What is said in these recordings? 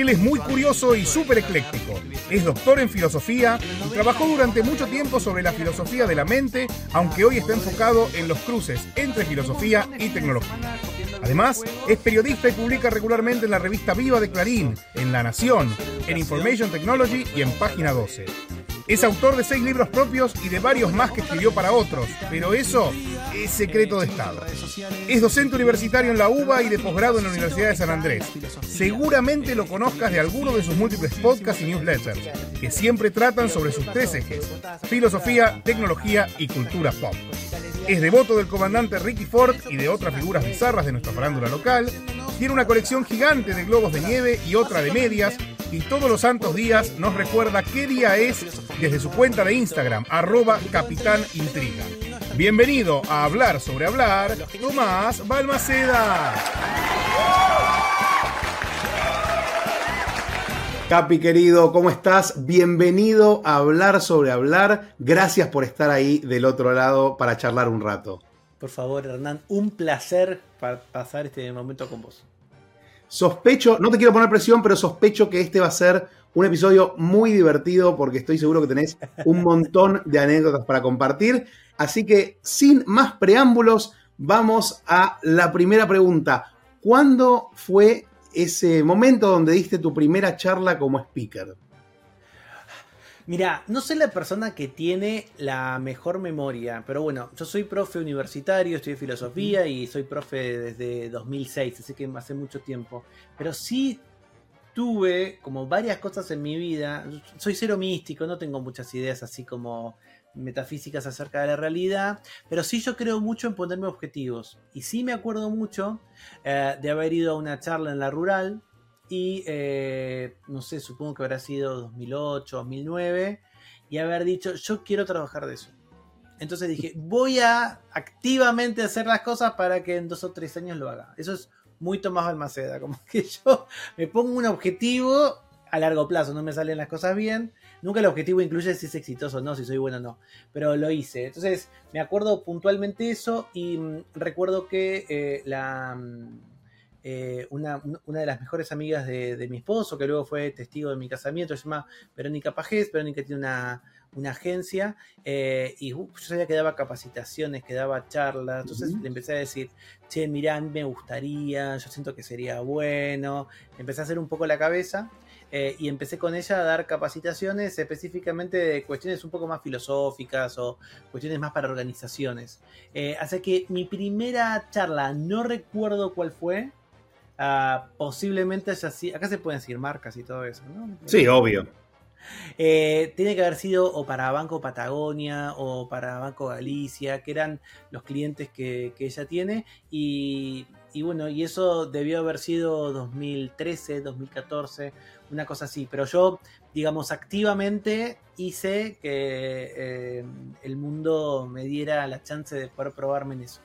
Él es muy curioso y súper ecléctico. Es doctor en filosofía y trabajó durante mucho tiempo sobre la filosofía de la mente, aunque hoy está enfocado en los cruces entre filosofía y tecnología. Además, es periodista y publica regularmente en la revista Viva de Clarín, en La Nación, en Information Technology y en Página 12. Es autor de seis libros propios y de varios más que escribió para otros, pero eso es secreto de Estado. Es docente universitario en la UBA y de posgrado en la Universidad de San Andrés. Seguramente lo conozcas de alguno de sus múltiples podcasts y newsletters, que siempre tratan sobre sus tres ejes, filosofía, tecnología y cultura pop. Es devoto del comandante Ricky Ford y de otras figuras bizarras de nuestra farándula local. Tiene una colección gigante de globos de nieve y otra de medias y todos los santos días nos recuerda qué día es desde su cuenta de Instagram, arroba Capitán Intriga. Bienvenido a Hablar sobre Hablar, Tomás Balmaceda. Capi querido, ¿cómo estás? Bienvenido a Hablar sobre Hablar. Gracias por estar ahí del otro lado para charlar un rato. Por favor, Hernán, un placer pasar este momento con vos. Sospecho, no te quiero poner presión, pero sospecho que este va a ser un episodio muy divertido porque estoy seguro que tenés un montón de anécdotas para compartir. Así que sin más preámbulos, vamos a la primera pregunta. ¿Cuándo fue ese momento donde diste tu primera charla como speaker? Mira, no soy la persona que tiene la mejor memoria, pero bueno, yo soy profe universitario, estudié filosofía y soy profe desde 2006, así que hace mucho tiempo. Pero sí tuve como varias cosas en mi vida. Soy cero místico, no tengo muchas ideas así como metafísicas acerca de la realidad, pero sí yo creo mucho en ponerme objetivos. Y sí me acuerdo mucho eh, de haber ido a una charla en la rural y eh, no sé, supongo que habrá sido 2008, 2009, y haber dicho, yo quiero trabajar de eso. Entonces dije, voy a activamente hacer las cosas para que en dos o tres años lo haga. Eso es muy Tomás Balmaceda, como que yo me pongo un objetivo a largo plazo, no me salen las cosas bien. Nunca el objetivo incluye si es exitoso o no, si soy bueno o no, pero lo hice. Entonces me acuerdo puntualmente eso y mm, recuerdo que eh, la... Mm, eh, una, de las mejores amigas de, mi esposo, que luego fue testigo de mi casamiento, se llama Verónica Pajés. Verónica tiene una, agencia eh, y yo sabía que daba capacitaciones, que daba charlas. Entonces le empecé a decir, che, mirá, me gustaría, yo siento que sería bueno. Empecé a hacer un poco la cabeza. Eh, y empecé con ella a dar capacitaciones específicamente de cuestiones un poco más filosóficas o cuestiones más para organizaciones. así que mi primera charla, no recuerdo cuál fue, Ah, posiblemente haya sido. Acá se pueden decir marcas y todo eso, ¿no? Sí, obvio. Eh, tiene que haber sido o para Banco Patagonia o para Banco Galicia, que eran los clientes que, ella tiene. Y, bueno, y eso debió haber sido 2013, 2014, una cosa así. Pero yo, digamos, activamente hice que eh, el mundo me diera la chance de poder probarme en eso.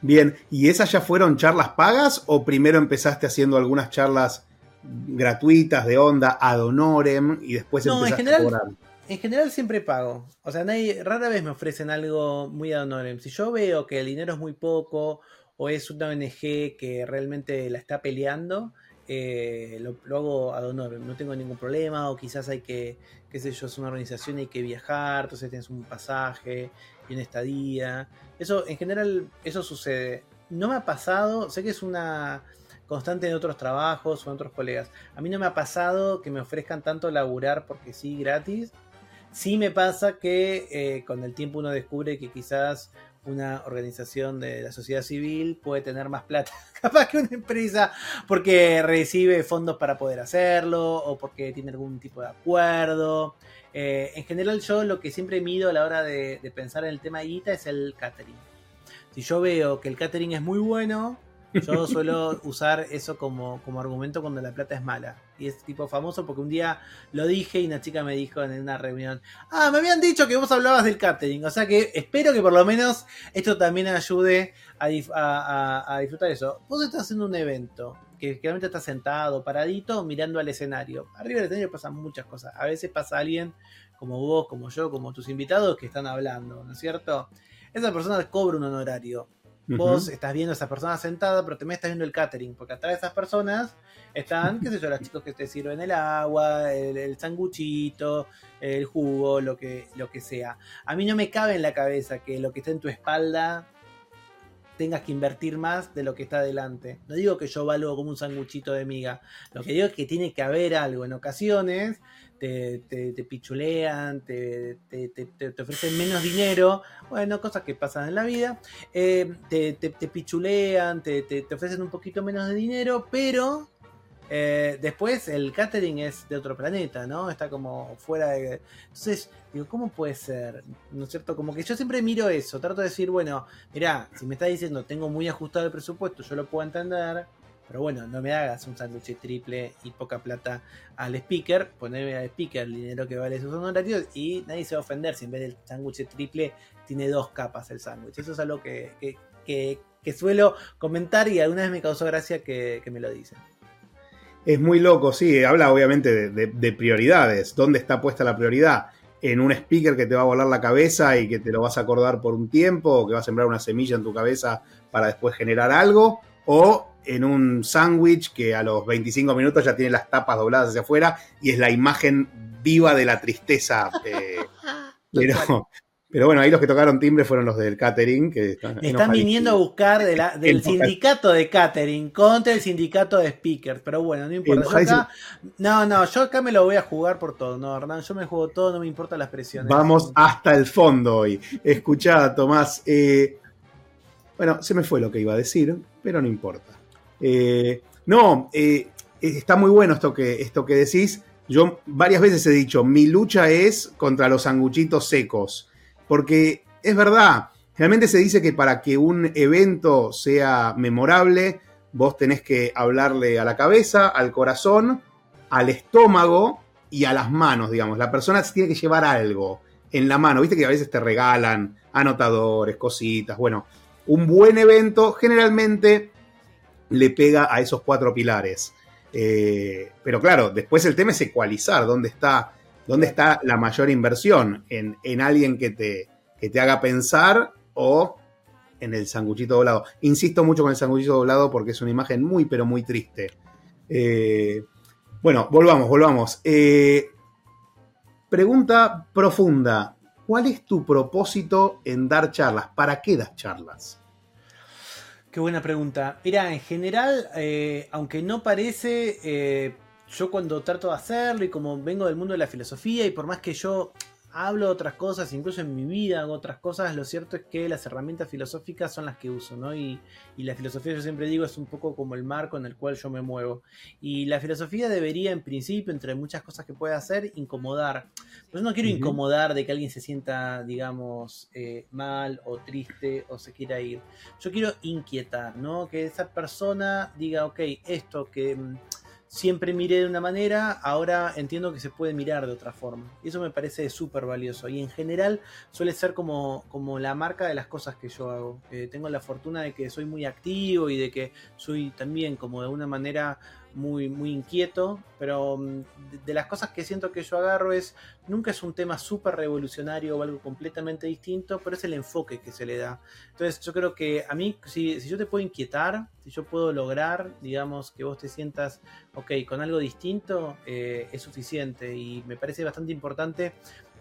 Bien, ¿y esas ya fueron charlas pagas o primero empezaste haciendo algunas charlas gratuitas de onda ad honorem y después no, empezaste en general, a cobrar? En general siempre pago. O sea, nadie, rara vez me ofrecen algo muy ad honorem. Si yo veo que el dinero es muy poco o es una ONG que realmente la está peleando, eh, lo, hago ad honorem. No tengo ningún problema o quizás hay que, qué sé yo, es una organización y hay que viajar, entonces tienes un pasaje y una estadía. Eso, en general, eso sucede. No me ha pasado, sé que es una constante en otros trabajos o en otros colegas. A mí no me ha pasado que me ofrezcan tanto laburar porque sí, gratis. Sí me pasa que eh, con el tiempo uno descubre que quizás una organización de la sociedad civil puede tener más plata capaz que una empresa porque recibe fondos para poder hacerlo o porque tiene algún tipo de acuerdo. Eh, en general yo lo que siempre mido a la hora de, pensar en el tema de guita es el catering. Si yo veo que el catering es muy bueno, Yo suelo usar eso como, como argumento cuando la plata es mala. Y es tipo famoso porque un día lo dije y una chica me dijo en una reunión, ah, me habían dicho que vos hablabas del catering. O sea que espero que por lo menos esto también ayude a, a, a disfrutar eso. Vos estás haciendo un evento que realmente estás sentado, paradito, mirando al escenario. Arriba del escenario pasan muchas cosas. A veces pasa alguien como vos, como yo, como tus invitados que están hablando, ¿no es cierto? Esa persona cobra un honorario Vos estás viendo a esa persona sentada, pero también estás viendo el catering, porque atrás de esas personas están, qué sé yo, los chicos que te sirven el agua, el, sanguchito, el jugo, lo que, lo que sea. A mí no me cabe en la cabeza que lo que está en tu espalda tengas que invertir más de lo que está adelante. No digo que yo valgo como un sanguchito de miga. Lo que digo es que tiene que haber algo. En ocasiones te, pichulean, te, te, ofrecen menos dinero, bueno, cosas que pasan en la vida, eh, te, pichulean, te, ofrecen un poquito menos de dinero, pero eh, después el catering es de otro planeta, ¿no? Está como fuera de... Entonces, digo, ¿cómo puede ser? ¿No es cierto? Como que yo siempre miro eso, trato de decir, bueno, mira, si me está diciendo tengo muy ajustado el presupuesto, yo lo puedo entender, pero bueno, no me hagas un sándwich triple y poca plata al speaker. Poneme al speaker el dinero que vale sus honorarios y nadie se va a ofender si en vez del sándwich triple tiene dos capas el sándwich. Eso es algo que, que, suelo comentar y alguna vez me causó gracia que, me lo dicen. Es muy loco, sí. Habla obviamente de, prioridades. ¿Dónde está puesta la prioridad? En un speaker que te va a volar la cabeza y que te lo vas a acordar por un tiempo, o que va a sembrar una semilla en tu cabeza para después generar algo, o en un sándwich que a los 25 minutos ya tiene las tapas dobladas hacia afuera y es la imagen viva de la tristeza. Eh, pero, bueno, ahí los que tocaron timbre fueron los del catering. Que están, están viniendo a buscar del sindicato de catering contra el sindicato de speakers. Pero bueno, no importa. no, no, yo acá me lo voy a jugar por todo. No, Hernán, yo me juego todo, no me importan las presiones. Vamos hasta el fondo hoy. Escuchá, Tomás. Eh, bueno, se me fue lo que iba a decir, pero no importa. Eh, no, eh, está muy bueno esto que, esto que decís. Yo varias veces he dicho, mi lucha es contra los sanguchitos secos, porque es verdad, realmente se dice que para que un evento sea memorable, vos tenés que hablarle a la cabeza, al corazón, al estómago y a las manos, digamos. La persona tiene que llevar algo en la mano. Viste que a veces te regalan anotadores, cositas. Bueno, un buen evento generalmente le pega a esos cuatro pilares. Eh, pero claro, después el tema es ecualizar dónde está, dónde está la mayor inversión, en, alguien que te, te haga pensar o en el sanguchito doblado. Insisto mucho con el sanguchito doblado porque es una imagen muy, pero muy triste. Eh, bueno, volvamos, volvamos. Eh, pregunta profunda. ¿Cuál es tu propósito en dar charlas? ¿Para qué das charlas? Qué buena pregunta. Mira, en general, eh, aunque no parece, eh, yo cuando trato de hacerlo y como vengo del mundo de la filosofía y por más que yo hablo de otras cosas, incluso en mi vida hago otras cosas, lo cierto es que las herramientas filosóficas son las que uso, ¿no? Y, la filosofía, yo siempre digo, es un poco como el marco en el cual yo me muevo. Y la filosofía debería, en principio, entre muchas cosas que puede hacer, incomodar. Pues no quiero incomodar de que alguien se sienta, digamos, eh, mal o triste o se quiera ir. Yo quiero inquietar, ¿no? Que esa persona diga, ok, esto que mm, siempre miré de una manera, ahora entiendo que se puede mirar de otra forma. Y eso me parece súper valioso. Y en general suele ser como, como la marca de las cosas que yo hago. Eh, tengo la fortuna de que soy muy activo y de que soy también como de una manera muy, muy inquieto, pero mm, de, las cosas que siento que yo agarro es, nunca es un tema súper revolucionario o algo completamente distinto, pero es el enfoque que se le da. Entonces yo creo que a mí, si, si yo te puedo inquietar, si yo puedo lograr, digamos, que vos te sientas, ok, con algo distinto, eh, es suficiente y me parece bastante importante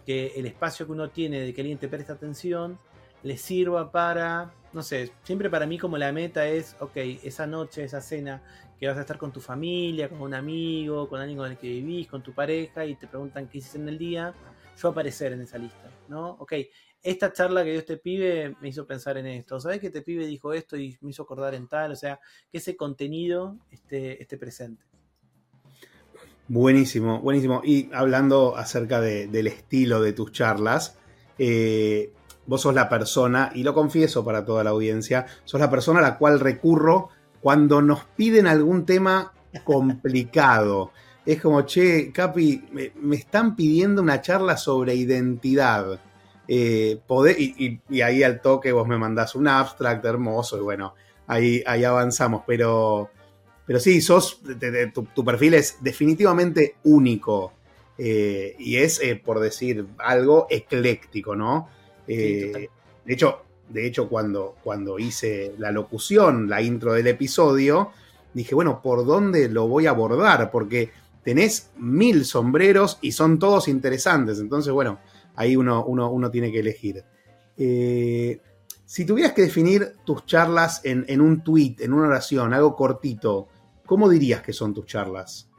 que el espacio que uno tiene de que alguien te preste atención, le sirva para, no sé, siempre para mí como la meta es, ok, esa noche, esa cena que vas a estar con tu familia, con un amigo, con alguien con el que vivís, con tu pareja y te preguntan qué hiciste en el día, yo aparecer en esa lista, ¿no? Ok, esta charla que dio este pibe me hizo pensar en esto, ¿sabes que este pibe dijo esto y me hizo acordar en tal? O sea, que ese contenido esté, presente. Buenísimo, buenísimo. Y hablando acerca del estilo de tus charlas, eh, vos sos la persona, y lo confieso para toda la audiencia, sos la persona a la cual recurro cuando nos piden algún tema complicado. Es como, che, Capi, me, están pidiendo una charla sobre identidad. Eh, y, ahí al toque vos me mandás un abstract hermoso y bueno, ahí, ahí avanzamos. Pero, pero sí, sos, tu, perfil es definitivamente único. Eh, y es, eh, por decir algo, ecléctico, ¿no? de hecho, de hecho cuando, cuando hice la locución, la intro del episodio, dije, bueno, ¿por dónde lo voy a abordar? Porque tenés mil sombreros y son todos interesantes. Entonces, bueno, ahí uno, uno, tiene que elegir. Eh, si tuvieras que definir tus charlas en, en, un tweet, en una oración, algo cortito, ¿cómo dirías que son tus charlas?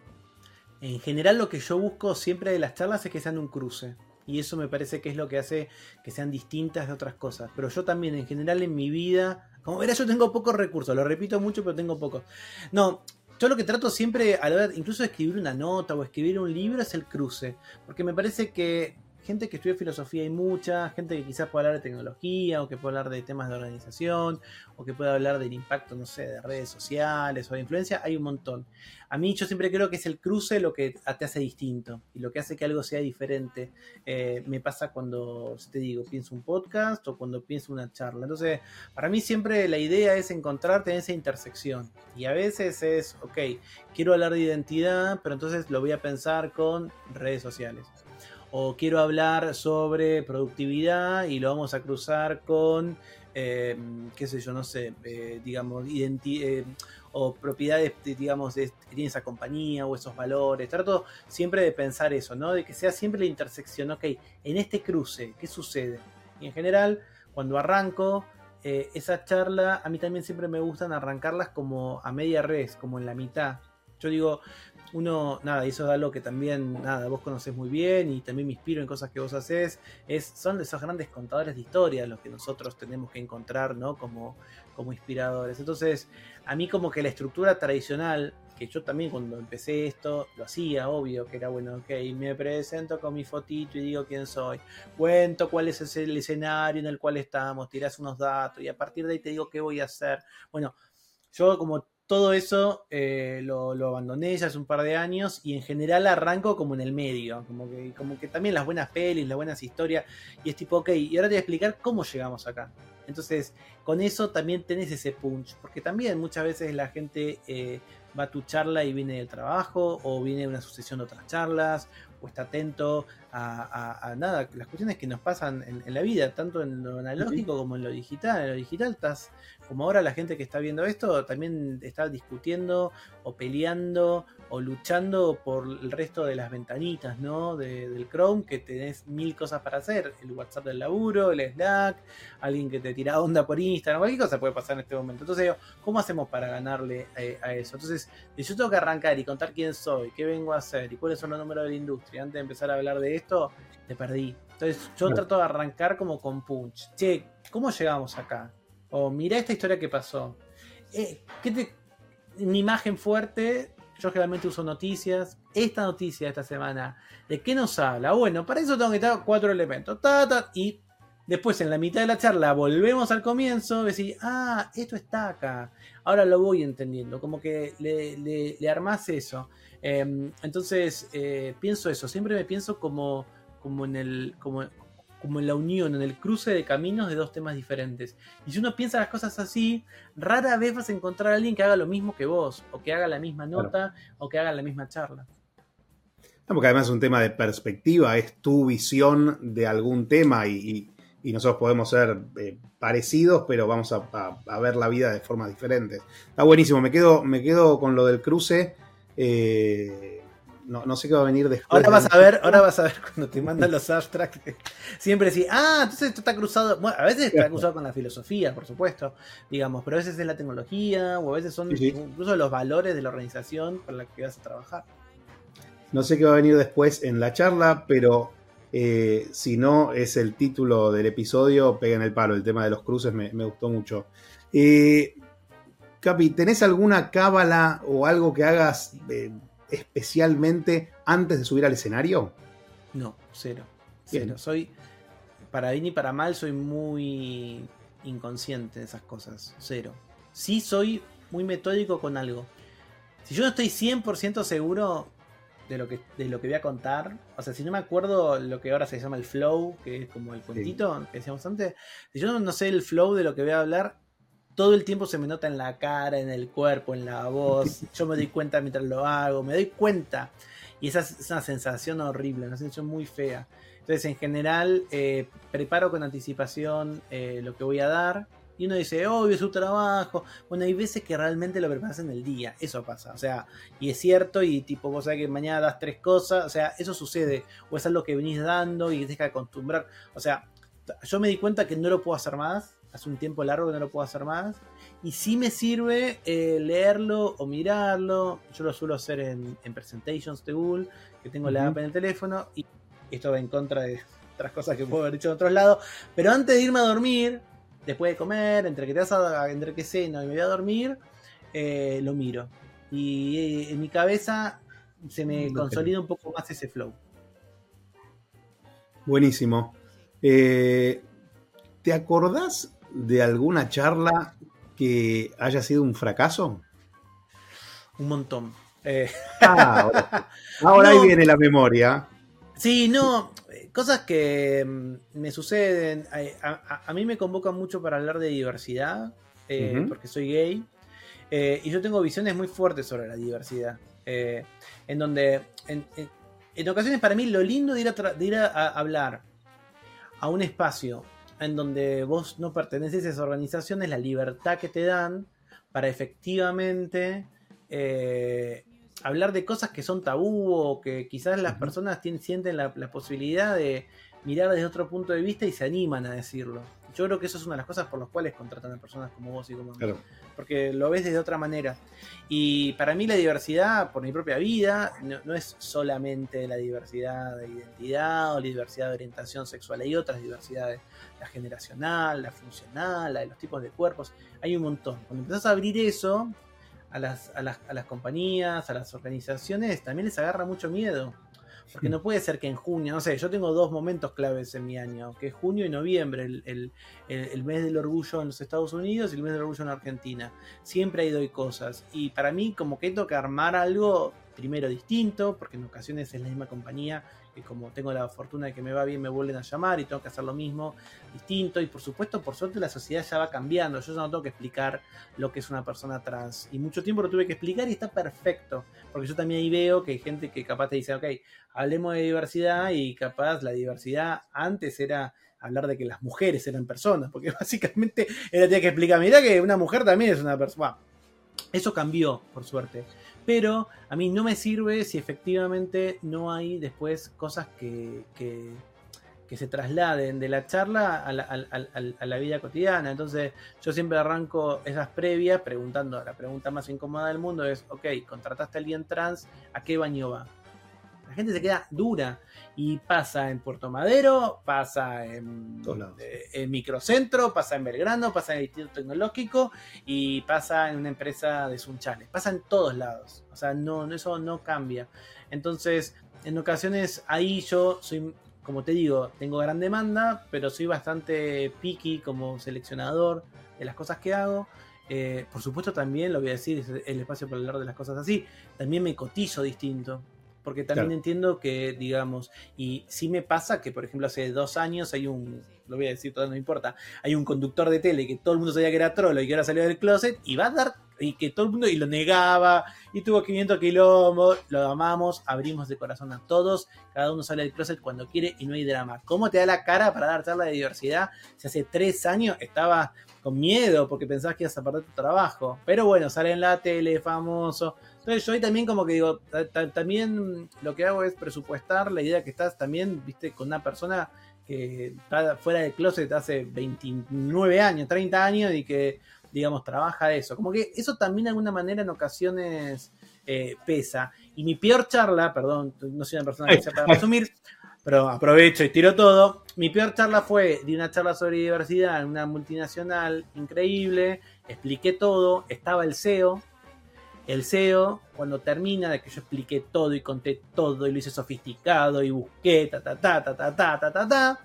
En general lo que yo busco siempre de las charlas es que sean un cruce. Y eso me parece que es lo que hace que sean distintas de otras cosas. Pero yo también, en general, en mi vida, como verás, yo tengo pocos recursos, lo repito mucho, pero tengo pocos. No, yo lo que trato siempre, a la hora incluso de escribir una nota o escribir un libro, es el cruce. Porque me parece que gente que estudia filosofía hay mucha, gente que quizás pueda hablar de tecnología o que pueda hablar de temas de organización o que pueda hablar del impacto, no sé, de redes sociales o de influencia, hay un montón. A mí yo siempre creo que es el cruce lo que te hace distinto y lo que hace que algo sea diferente. Eh, me pasa cuando, te digo, pienso un podcast o cuando pienso una charla. Entonces, para mí siempre la idea es encontrarte en esa intersección y a veces es, ok, quiero hablar de identidad, pero entonces lo voy a pensar con redes sociales o quiero hablar sobre productividad y lo vamos a cruzar con, eh, qué sé yo, no sé, eh, digamos, eh, o propiedades, digamos, de, que tiene esa compañía o esos valores. Trato siempre de pensar eso, ¿no? De que sea siempre la intersección, ok, en este cruce, ¿qué sucede? Y en general, cuando arranco, esa charla, a mí también siempre me gustan arrancarlas como a media res, como en la mitad. Yo digo, uno, nada, y eso es algo que también, nada, vos conocés muy bien y también me inspiro en cosas que vos haces, es, son esos grandes contadores de historia los que nosotros tenemos que encontrar, ¿no? Como, como inspiradores. Entonces, a mí como que la estructura tradicional, que yo también cuando empecé esto lo hacía, obvio, que era bueno, ok, me presento con mi fotito y digo quién soy, cuento cuál es el escenario en el cual estamos, tirás unos datos y a partir de ahí te digo qué voy a hacer. Bueno, yo como todo eso eh, lo, abandoné ya hace un par de años y en general arranco como en el medio, como que, como que también las buenas pelis, las buenas historias, y es tipo, ok, y ahora te voy a explicar cómo llegamos acá. Entonces, con eso también tenés ese punch, porque también muchas veces la gente eh, va a tu charla y viene del trabajo, o viene una sucesión de otras charlas, o está atento a, nada, las cuestiones que nos pasan en, la vida, tanto en lo analógico como en lo digital. En lo digital estás, como ahora la gente que está viendo esto, también está discutiendo o peleando o luchando por el resto de las ventanitas, ¿no? del Chrome, que tenés mil cosas para hacer. El WhatsApp del laburo, el Slack, alguien que te tira onda por Instagram, cualquier cosa puede pasar en este momento. Entonces, ¿cómo hacemos para ganarle eh, a, eso? Entonces, si yo tengo que arrancar y contar quién soy, qué vengo a hacer y cuáles son los números de la industria antes de empezar a hablar de esto, te perdí. Entonces, yo trato de arrancar como con punch. Che, ¿cómo llegamos acá? O mira esta historia que pasó. Eh, ¿qué te, mi imagen fuerte yo generalmente uso noticias. Esta noticia de esta semana, ¿de qué nos habla? Bueno, para eso tengo que estar cuatro elementos. y después en la mitad de la charla volvemos al comienzo. Decir, ah, esto está acá. Ahora lo voy entendiendo. Como que le, le, armás eso. Em, entonces, eh, pienso eso. Siempre me pienso como, como en el. Como, como en la unión, en el cruce de caminos de dos temas diferentes. Y si uno piensa las cosas así, rara vez vas a encontrar a alguien que haga lo mismo que vos, o que haga la misma nota, o que haga la misma charla. Porque además es un tema de perspectiva, es tu visión de algún tema y, nosotros podemos ser eh, parecidos, pero vamos a, ver la vida de formas diferentes. Está buenísimo, me quedo, me quedo con lo del cruce. Eh, no, sé qué va a venir después. Ahora vas a ver, ahora vas a ver cuando te mandan los abstracts. Siempre decís, ah, entonces esto está cruzado. Bueno, a veces está cruzado con la filosofía, por supuesto, digamos, pero a veces es la tecnología, o a veces son incluso los valores de la organización con la que vas a trabajar. No sé qué va a venir después en la charla, pero eh, si no es el título del episodio, pega en el palo. El tema de los cruces me, gustó mucho. Eh, Capi, ¿tenés alguna cábala o algo que hagas? Eh, especialmente antes de subir al escenario? No, cero. Cero. Soy, para bien y para mal, soy muy inconsciente de esas cosas. Cero. Sí soy muy metódico con algo. Si yo no estoy 100% seguro de lo, que, de lo que voy a contar, o sea, si no me acuerdo lo que ahora se llama el flow, que es como el cuentito que decíamos antes, si yo no sé el flow de lo que voy a hablar, todo el tiempo se me nota en la cara, en el cuerpo, en la voz. Yo me doy cuenta mientras lo hago, me doy cuenta. Y esa es una sensación horrible, una sensación muy fea. Entonces, en general, eh, preparo con anticipación eh, lo que voy a dar. Y uno dice, obvio, es su trabajo. Bueno, hay veces que realmente lo preparas en el día. Eso pasa. O sea, y es cierto. Y tipo, vos sabés que mañana das tres cosas. O sea, eso sucede. O es algo que venís dando y deja de acostumbrar. O sea, yo me di cuenta que no lo puedo hacer más hace un tiempo largo que no lo puedo hacer más. Y sí me sirve eh, leerlo o mirarlo. Yo lo suelo hacer en, Presentations de Google, que tengo la app en el teléfono. Y esto va en contra de otras cosas que puedo haber dicho en otros lados. Pero antes de irme a dormir, después de comer, entre que te vas a, entre que ceno y me voy a dormir, eh, lo miro. Y eh, en mi cabeza se me consolida un poco más ese flow. Buenísimo. ¿Te acordás de alguna charla que haya sido un fracaso? Un montón. Eh, ah, ahora, ahí viene la memoria. Sí, no, cosas que mm, me suceden. A, mí me convocan mucho para hablar de diversidad, eh, porque soy gay. Eh, y yo tengo visiones muy fuertes sobre la diversidad. en donde, en, ocasiones, para mí, lo lindo de ir, de ir a hablar a un espacio en donde vos no perteneces a esa organización es la libertad que te dan para efectivamente eh, hablar de cosas que son tabú o que quizás las personas sienten la, posibilidad de mirar desde otro punto de vista y se animan a decirlo. Yo creo que eso es una de las cosas por las cuales contratan a personas como vos y como claro. Porque lo ves desde otra manera. Y para mí la diversidad, por mi propia vida, no, es solamente la diversidad de identidad o la diversidad de orientación sexual. Hay otras diversidades. La generacional, la funcional, la de los tipos de cuerpos. Hay un montón. Cuando empezás a abrir eso a las, a las, a las compañías, a las organizaciones, también les agarra mucho miedo porque no puede ser que en junio, no sé, yo tengo dos momentos claves en mi año, que es junio y noviembre, el, mes del orgullo en los Estados Unidos y el mes del orgullo en Argentina. Siempre ahí doy cosas. Y para mí como que tengo que armar algo primero distinto, porque en ocasiones es la misma compañía que como tengo la fortuna de que me va bien me vuelven a llamar y tengo que hacer lo mismo distinto. Y por supuesto por suerte la sociedad ya va cambiando. Yo ya no tengo que explicar lo que es una persona trans. Y mucho tiempo lo tuve que explicar y está perfecto. Porque yo también ahí veo que hay gente que capaz te dice ok hablemos de diversidad y capaz la diversidad antes era hablar de que las mujeres eran personas porque básicamente era tenía que explicar mira que una mujer también es una persona eso cambió por suerte pero a mí no me sirve si efectivamente no hay después cosas que, que, se trasladen de la charla a la, vida cotidiana. Entonces yo siempre arranco esas previas preguntando, la pregunta más incómoda del mundo es, ok, contrataste a alguien trans, ¿a qué baño va? La gente se queda dura. Y pasa en Puerto Madero, pasa en, eh, en Microcentro, pasa en Belgrano, pasa en el Instituto Tecnológico y pasa en una empresa de Sunchales. Pasa en todos lados. O sea, no, eso no cambia. Entonces, en ocasiones ahí yo soy, como te digo, tengo gran demanda, pero soy bastante picky como seleccionador de las cosas que hago. Eh, por supuesto también, lo voy a decir, el espacio para hablar de las cosas así, también me cotizo distinto porque también entiendo que, digamos, y sí me pasa que, por ejemplo, hace dos años hay un, lo voy a decir, todo no importa, hay un conductor de tele que todo el mundo sabía que era trolo y que ahora salió del closet y va a dar, y que todo el mundo, y lo negaba, y tuvo 500 kilómetros, lo amamos, abrimos de corazón a todos, cada uno sale del closet cuando quiere y no hay drama. ¿Cómo te da la cara para dar charla de diversidad si hace tres años estaba con miedo porque pensabas que ibas a perder tu trabajo? Pero bueno, sale en la tele, famoso, entonces yo ahí también como que digo, también lo que hago es presupuestar la idea que estás también, viste, con una persona que está fuera del closet hace 29 años, 30 años y que, digamos, trabaja eso. Como que eso también de alguna manera en ocasiones eh, pesa. Y mi peor charla, perdón, no soy una persona que sea para resumir, pero aprovecho y tiro todo. Mi peor charla fue de una charla sobre diversidad en una multinacional increíble, expliqué todo, estaba el CEO, el CEO, cuando termina de que yo expliqué todo y conté todo y lo hice sofisticado y busqué, ta, ta, ta, ta, ta, ta, ta, ta, ta,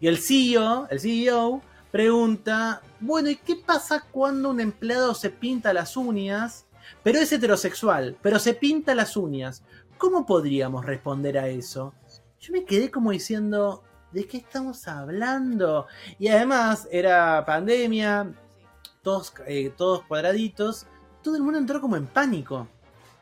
y el CEO, el CEO pregunta, bueno, ¿y qué pasa cuando un empleado se pinta las uñas, pero es heterosexual, pero se pinta las uñas? ¿Cómo podríamos responder a eso? Yo me quedé como diciendo, ¿de qué estamos hablando? Y además era pandemia, todos, eh, todos cuadraditos, todo el mundo entró como en pánico.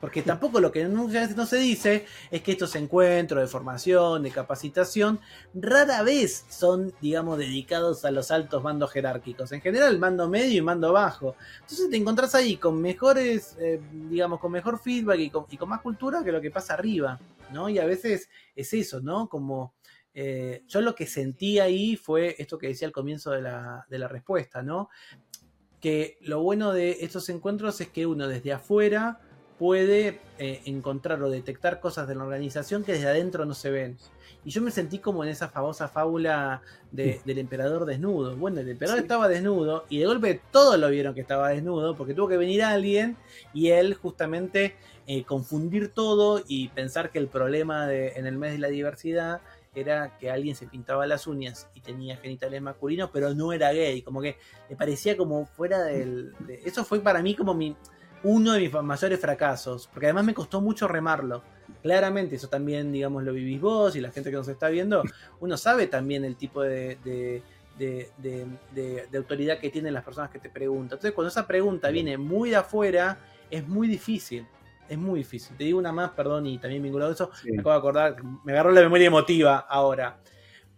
Porque tampoco lo que veces no se dice es que estos encuentros de formación, de capacitación, rara vez son, digamos, dedicados a los altos mandos jerárquicos. En general, mando medio y mando bajo. Entonces te encontrás ahí con mejores, eh, digamos, con mejor feedback y con, y con, más cultura que lo que pasa arriba, ¿no? Y a veces es eso, ¿no? Como eh, yo lo que sentí ahí fue esto que decía al comienzo de la, de la respuesta, ¿no? Que lo bueno de estos encuentros es que uno desde afuera puede eh, encontrar o detectar cosas de la organización que desde adentro no se ven. Y yo me sentí como en esa famosa fábula de, del emperador desnudo. Bueno, el emperador estaba desnudo y de golpe todos lo vieron que estaba desnudo porque tuvo que venir alguien y él justamente eh, confundir todo y pensar que el problema de, en el mes de la diversidad era que alguien se pintaba las uñas y tenía genitales masculinos, pero no era gay. Como que me parecía como fuera del... De, eso fue para mí como mi uno de mis mayores fracasos, porque además me costó mucho remarlo. Claramente, eso también, digamos, lo vivís vos y la gente que nos está viendo, uno sabe también el tipo de, de, de, de autoridad que tienen las personas que te preguntan. Entonces, cuando esa pregunta viene muy de afuera, es muy difícil. Es muy difícil. Te digo una más, perdón, y también vinculado a eso, sí. me acabo de acordar, me agarró la memoria emotiva ahora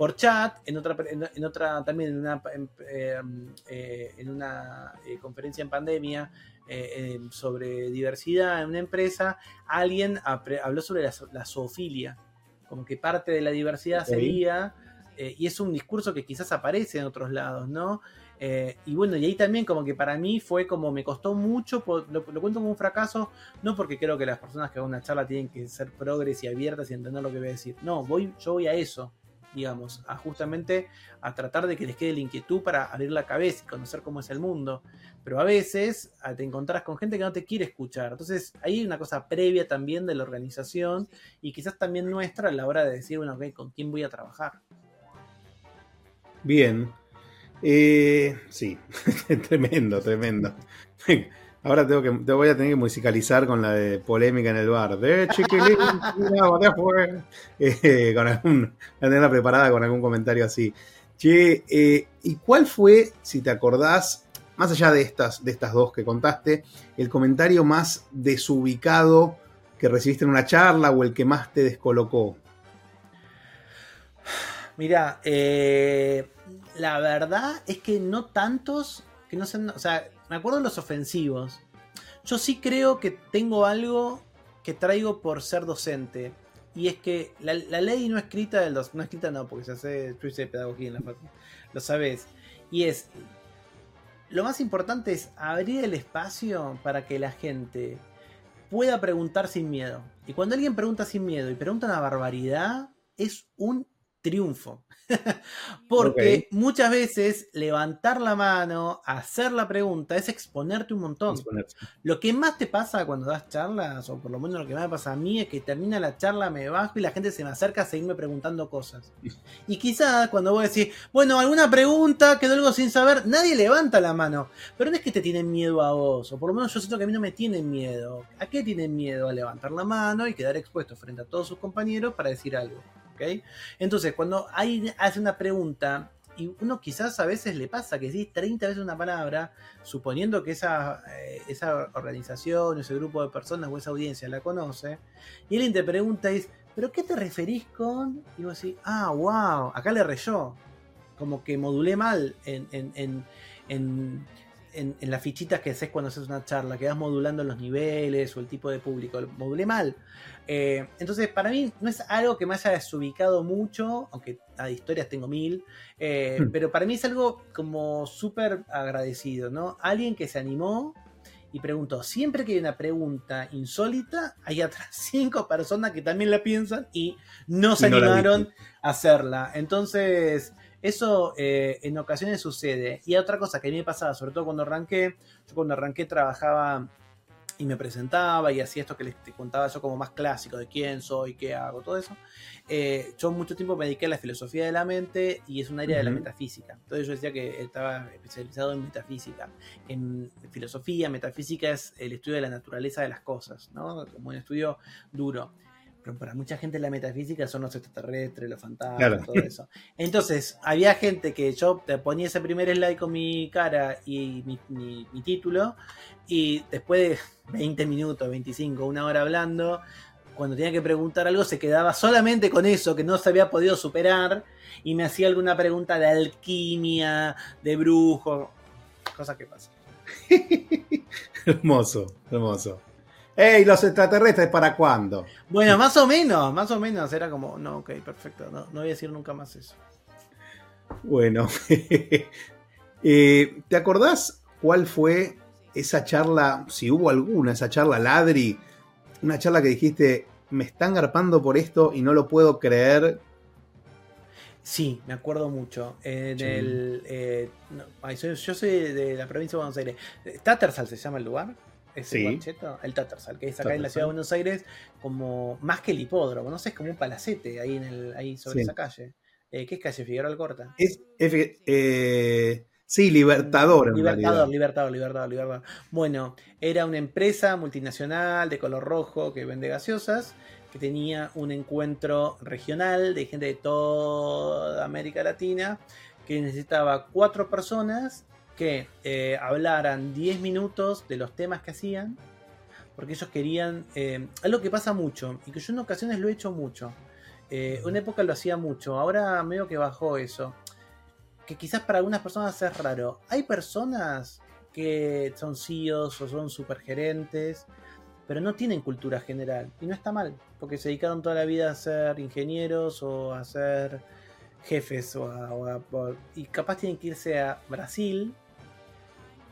por chat, en otra, en, en otra también en una, en, eh, en una eh, conferencia en pandemia eh, sobre diversidad en una empresa, alguien habló sobre la, la, zoofilia, como que parte de la diversidad okay. sería, eh, y es un discurso que quizás aparece en otros lados, ¿no? Eh, y bueno, y ahí también como que para mí fue como me costó mucho, lo, cuento como un fracaso, no porque creo que las personas que hagan una charla tienen que ser progres y abiertas y entender lo que voy a decir, no, voy, yo voy a eso, digamos, a justamente a tratar de que les quede la inquietud para abrir la cabeza y conocer cómo es el mundo. Pero a veces te encontrás con gente que no te quiere escuchar. Entonces hay una cosa previa también de la organización y quizás también nuestra a la hora de decir, bueno, okay, ¿con quién voy a trabajar? Bien. Eh, sí, tremendo, tremendo. Ahora te voy a tener que musicalizar con la de polémica en el bar. De chiquilín. Eh, con algún, tenerla preparada con algún comentario así. Che, eh, ¿y cuál fue, si te acordás, más allá de estas, de estas dos que contaste, el comentario más desubicado que recibiste en una charla o el que más te descolocó? Mira, eh, la verdad es que no tantos, que no sean, o sea, me acuerdo de los ofensivos. Yo sí creo que tengo algo que traigo por ser docente. Y es que la, ley no escrita del no escrita no, porque se hace de pedagogía en la facultad, lo sabes. Y es, lo más importante es abrir el espacio para que la gente pueda preguntar sin miedo. Y cuando alguien pregunta sin miedo y pregunta una barbaridad, es un triunfo. Porque okay. muchas veces levantar la mano, hacer la pregunta, es exponerte un montón. Lo que más te pasa cuando das charlas, o por lo menos lo que más me pasa a mí, es que termina la charla, me bajo y la gente se me acerca a seguirme preguntando cosas. Y quizás cuando vos decís, bueno, alguna pregunta, quedó algo sin saber, nadie levanta la mano. Pero no es que te tienen miedo a vos, o por lo menos yo siento que a mí no me tienen miedo. ¿A qué tienen miedo? A levantar la mano y quedar expuesto frente a todos sus compañeros para decir algo. Entonces, cuando hay, hace una pregunta y uno quizás a veces le pasa que decís 30 veces una palabra, suponiendo que esa, eh, esa organización, ese grupo de personas o esa audiencia la conoce, y alguien te pregunta es, ¿pero qué te referís con? Y vos decís, ah, wow, acá le reyó. Como que modulé mal en, en en, en, las fichitas que haces cuando haces una charla, que vas modulando los niveles o el tipo de público. Modulé mal. Eh, entonces, para mí no es algo que me haya desubicado mucho, aunque a historias tengo mil, eh, hmm. pero para mí es algo como súper agradecido, ¿no? Alguien que se animó y preguntó, siempre que hay una pregunta insólita, hay atrás cinco personas que también la piensan y no se y animaron a hacerla. Entonces, eso eh, en ocasiones sucede. Y otra cosa que a mí me pasaba, sobre todo cuando arranqué, yo cuando arranqué trabajaba y me presentaba y hacía esto que les contaba yo como más clásico de quién soy, qué hago, todo eso. Eh, yo mucho tiempo me dediqué a la filosofía de la mente y es un área de la metafísica. Entonces yo decía que estaba especializado en metafísica. En filosofía, metafísica es el estudio de la naturaleza de las cosas, ¿no? Como un estudio duro. Pero para mucha gente la metafísica son los extraterrestres, los fantasmas, todo eso. Entonces, había gente que yo te ponía ese primer slide con mi cara y mi, mi título, y después de 20 minutos, 25, una hora hablando, cuando tenía que preguntar algo se quedaba solamente con eso que no se había podido superar y me hacía alguna pregunta de alquimia, de brujo, cosas que pasan. hermoso, hermoso. ¡Ey, los extraterrestres para cuándo? Bueno, más o menos, más o menos. Era como, no, ok, perfecto. No, no voy a decir nunca más eso. Bueno, eh, ¿te acordás cuál fue esa charla, si hubo alguna, esa charla ladri, una charla que dijiste, me están garpando por esto y no lo puedo creer. Sí, me acuerdo mucho. En el, eh, yo soy de la provincia de Buenos Aires. Tattersall se llama el lugar. Es sí. el, el Tattersall, que es acá en la ciudad de Buenos Aires, como más que el hipódromo, no sé, es como un palacete ahí, en el, ahí sobre esa calle. Eh, ¿Qué es calle Figueroa Alcorta? Es, eh, Sí, Libertador. libertador, Libertador, Libertador, Libertador. Bueno, era una empresa multinacional de color rojo que vende gaseosas, que tenía un encuentro regional de gente de toda América Latina, que necesitaba cuatro personas que eh, hablaran 10 minutos de los temas que hacían, porque ellos querían, eh, algo que pasa mucho, y que yo en ocasiones lo he hecho mucho, eh, una época lo hacía mucho, ahora medio que bajó eso que quizás para algunas personas es raro. Hay personas que son CEOs o son supergerentes, pero no tienen cultura general. Y no está mal, porque se dedicaron toda la vida a ser ingenieros o a ser jefes o, y capaz tienen que irse a Brasil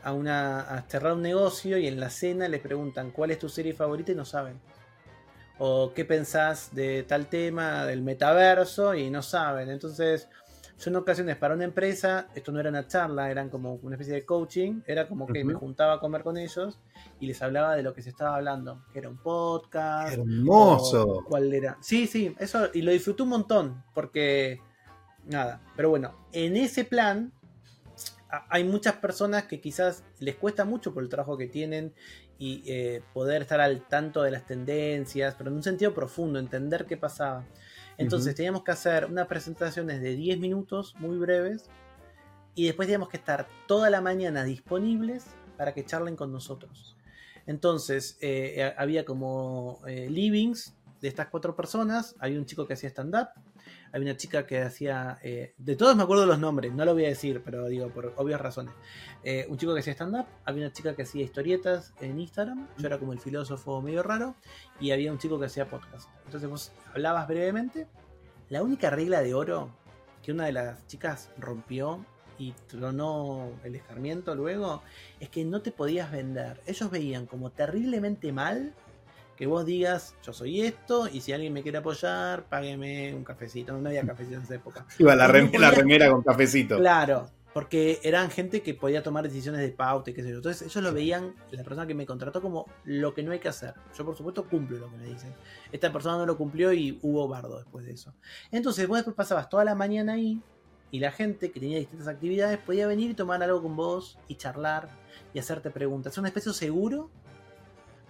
a, una, a cerrar un negocio y en la cena les preguntan cuál es tu serie favorita y no saben. O qué pensás de tal tema, del metaverso y no saben. Entonces yo en ocasiones para una empresa, esto no era una charla, eran como una especie de coaching, era como que me juntaba a comer con ellos y les hablaba de lo que se estaba hablando, que era un podcast. Hermoso. ¿Cuál era? Sí, sí, eso, y lo disfruté un montón, porque, nada, pero bueno, en ese plan hay muchas personas que quizás les cuesta mucho por el trabajo que tienen y eh, poder estar al tanto de las tendencias, pero en un sentido profundo, entender qué pasaba. Entonces teníamos que hacer unas presentaciones de 10 minutos, muy breves, y después teníamos que estar toda la mañana disponibles para que charlen con nosotros. Entonces eh, eh, había como eh, livings de estas cuatro personas, había un chico que hacía stand-up, había una chica que hacía. Eh, de todos me acuerdo los nombres, no lo voy a decir, pero digo por obvias razones. Eh, un chico que hacía stand-up, había una chica que hacía historietas en Instagram, yo era como el filósofo medio raro, y había un chico que hacía podcast. Entonces vos hablabas brevemente. La única regla de oro que una de las chicas rompió y tronó el escarmiento luego es que no te podías vender. Ellos veían como terriblemente mal que vos digas, yo soy esto, y si alguien me quiere apoyar, págueme un cafecito. No había cafecito en esa época. Iba la, remera con cafecito. Claro, porque eran gente que podía tomar decisiones de pauta y qué sé yo. Entonces ellos lo veían, la persona que me contrató, como lo que no hay que hacer. Yo por supuesto cumplo lo que me dicen. Esta persona no lo cumplió y hubo bardo después de eso. Entonces vos después pasabas toda la mañana ahí y la gente que tenía distintas actividades podía venir y tomar algo con vos y charlar y hacerte preguntas. Es un espacio seguro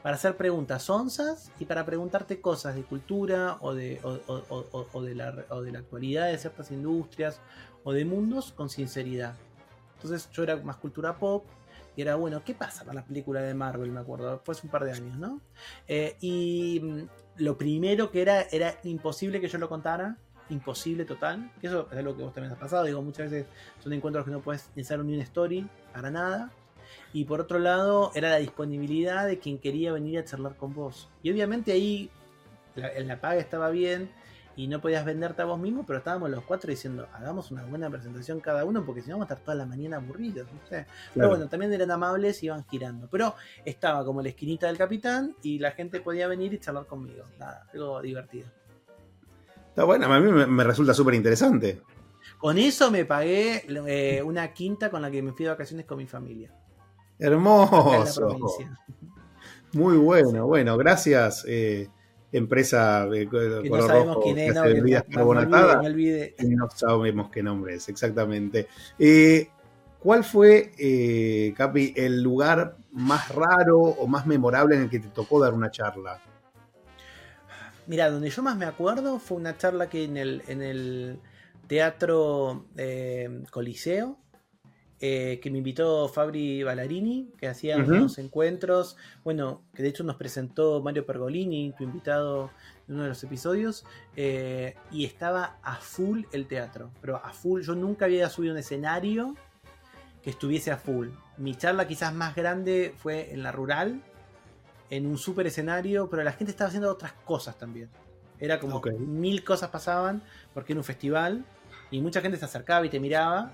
para hacer preguntas onzas y para preguntarte cosas de cultura o de, o, de, la, de la actualidad de ciertas industrias o de mundos con sinceridad. Entonces yo era más cultura pop y era, bueno, ¿qué pasa con la película de Marvel? Me acuerdo, fue hace un par de años, ¿no? Eh, y mm, lo primero que era, era imposible que yo lo contara, imposible total, que eso es algo que vos también has pasado, digo, muchas veces son encuentros que no puedes pensar ni una story para nada, y por otro lado, era la disponibilidad de quien quería venir a charlar con vos. Y obviamente ahí la, la paga estaba bien y no podías venderte a vos mismo, pero estábamos los cuatro diciendo, hagamos una buena presentación cada uno, porque si no vamos a estar toda la mañana aburridos, Pero bueno, también eran amables y iban girando. Pero estaba como la esquinita del capitán y la gente podía venir y charlar conmigo. Nada, algo divertido. Está bueno, a mí me, resulta súper interesante. Con eso me pagué eh, una quinta con la que me fui de vacaciones con mi familia. Hermoso. Muy bueno, bueno, gracias. Eh, empresa de que no sabemos quién es, no, que no, olvide, no, sabemos qué nombre es, exactamente. Eh, ¿Cuál fue, eh, Capi, el lugar más raro o más memorable en el que te tocó dar una charla? Mira, donde yo más me acuerdo fue una charla que en el, en el Teatro eh, Coliseo, eh, que me invitó Fabri Ballarini, que hacía unos encuentros, bueno, que de hecho nos presentó Mario Pergolini, tu invitado en uno de los episodios, eh, y estaba a full el teatro, pero a full, yo nunca había subido un escenario que estuviese a full. Mi charla quizás más grande fue en la rural, en un super escenario, pero la gente estaba haciendo otras cosas también. Era como que mil cosas pasaban, porque era un festival, y mucha gente se acercaba y te miraba,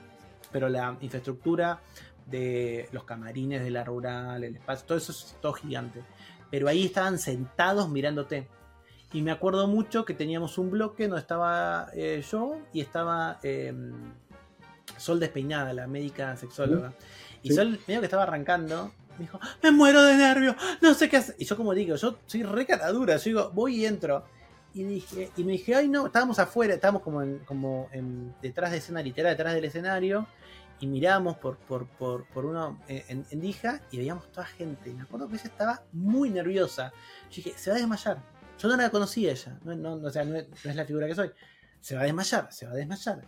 pero la infraestructura de los camarines de la rural, el espacio, todo eso es todo gigante. Pero ahí estaban sentados mirándote. Y me acuerdo mucho que teníamos un bloque donde estaba eh, yo y estaba em, Sol Despeinada, la médica sexóloga. Y Sol, medio que estaba arrancando, me dijo, me muero de nervio, no sé qué hacer. Y yo como digo, yo soy re caradura, yo digo, voy y entro. Y, dije, y me dije, ay no, estábamos afuera, estábamos como, en, como en, detrás de escena, literal, detrás del escenario, y mirábamos por, por, por, por uno en, en, Dija y veíamos toda gente. Me acuerdo que ella estaba muy nerviosa. Yo dije, se va a desmayar. Yo no la conocía ella, no, no, o sea, no es la figura que soy. Se va a desmayar, se va a desmayar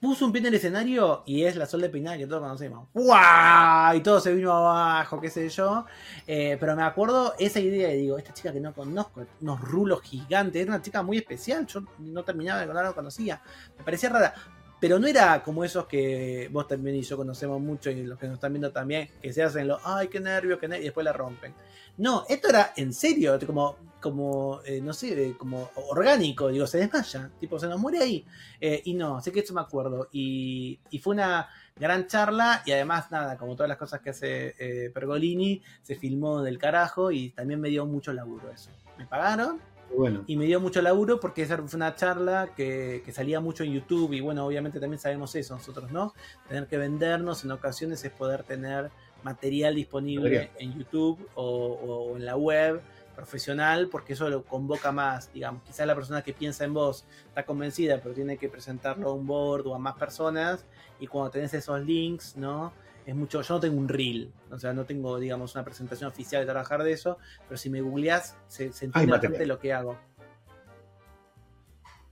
puso un pie en el escenario y es la Sol de Peinada que todos conocemos. ¡Wow! Y todo se vino abajo, qué sé yo. Eh, pero me acuerdo esa idea y digo, esta chica que no conozco, unos rulos gigantes, era una chica muy especial, yo no terminaba de no conocía. Me parecía rara. Pero no era como esos que vos también y yo conocemos mucho y los que nos están viendo también, que se hacen los, ay, qué nervios, qué nervios, y después la rompen. No, esto era en serio, como, como eh, no sé, como orgánico, digo, se desmaya, tipo, se nos muere ahí. Eh, y no, sé que esto me acuerdo. Y, fue una gran charla y además, nada, como todas las cosas que hace eh, Pergolini, se filmó del carajo y también me dio mucho laburo eso. Me pagaron. Bueno. Y me dio mucho laburo porque esa fue una charla que, que salía mucho en YouTube y bueno, obviamente también sabemos eso nosotros, ¿no? Tener que vendernos en ocasiones es poder tener material disponible en YouTube o, en la web profesional, porque eso lo convoca más, digamos, quizás la persona que piensa en vos está convencida, pero tiene que presentarlo a un board o a más personas, y cuando tenés esos links, ¿no? Es mucho, yo no tengo un reel, o sea, no tengo, digamos, una presentación oficial de trabajar de eso, pero si me googleás, se, se entiende bastante lo que hago.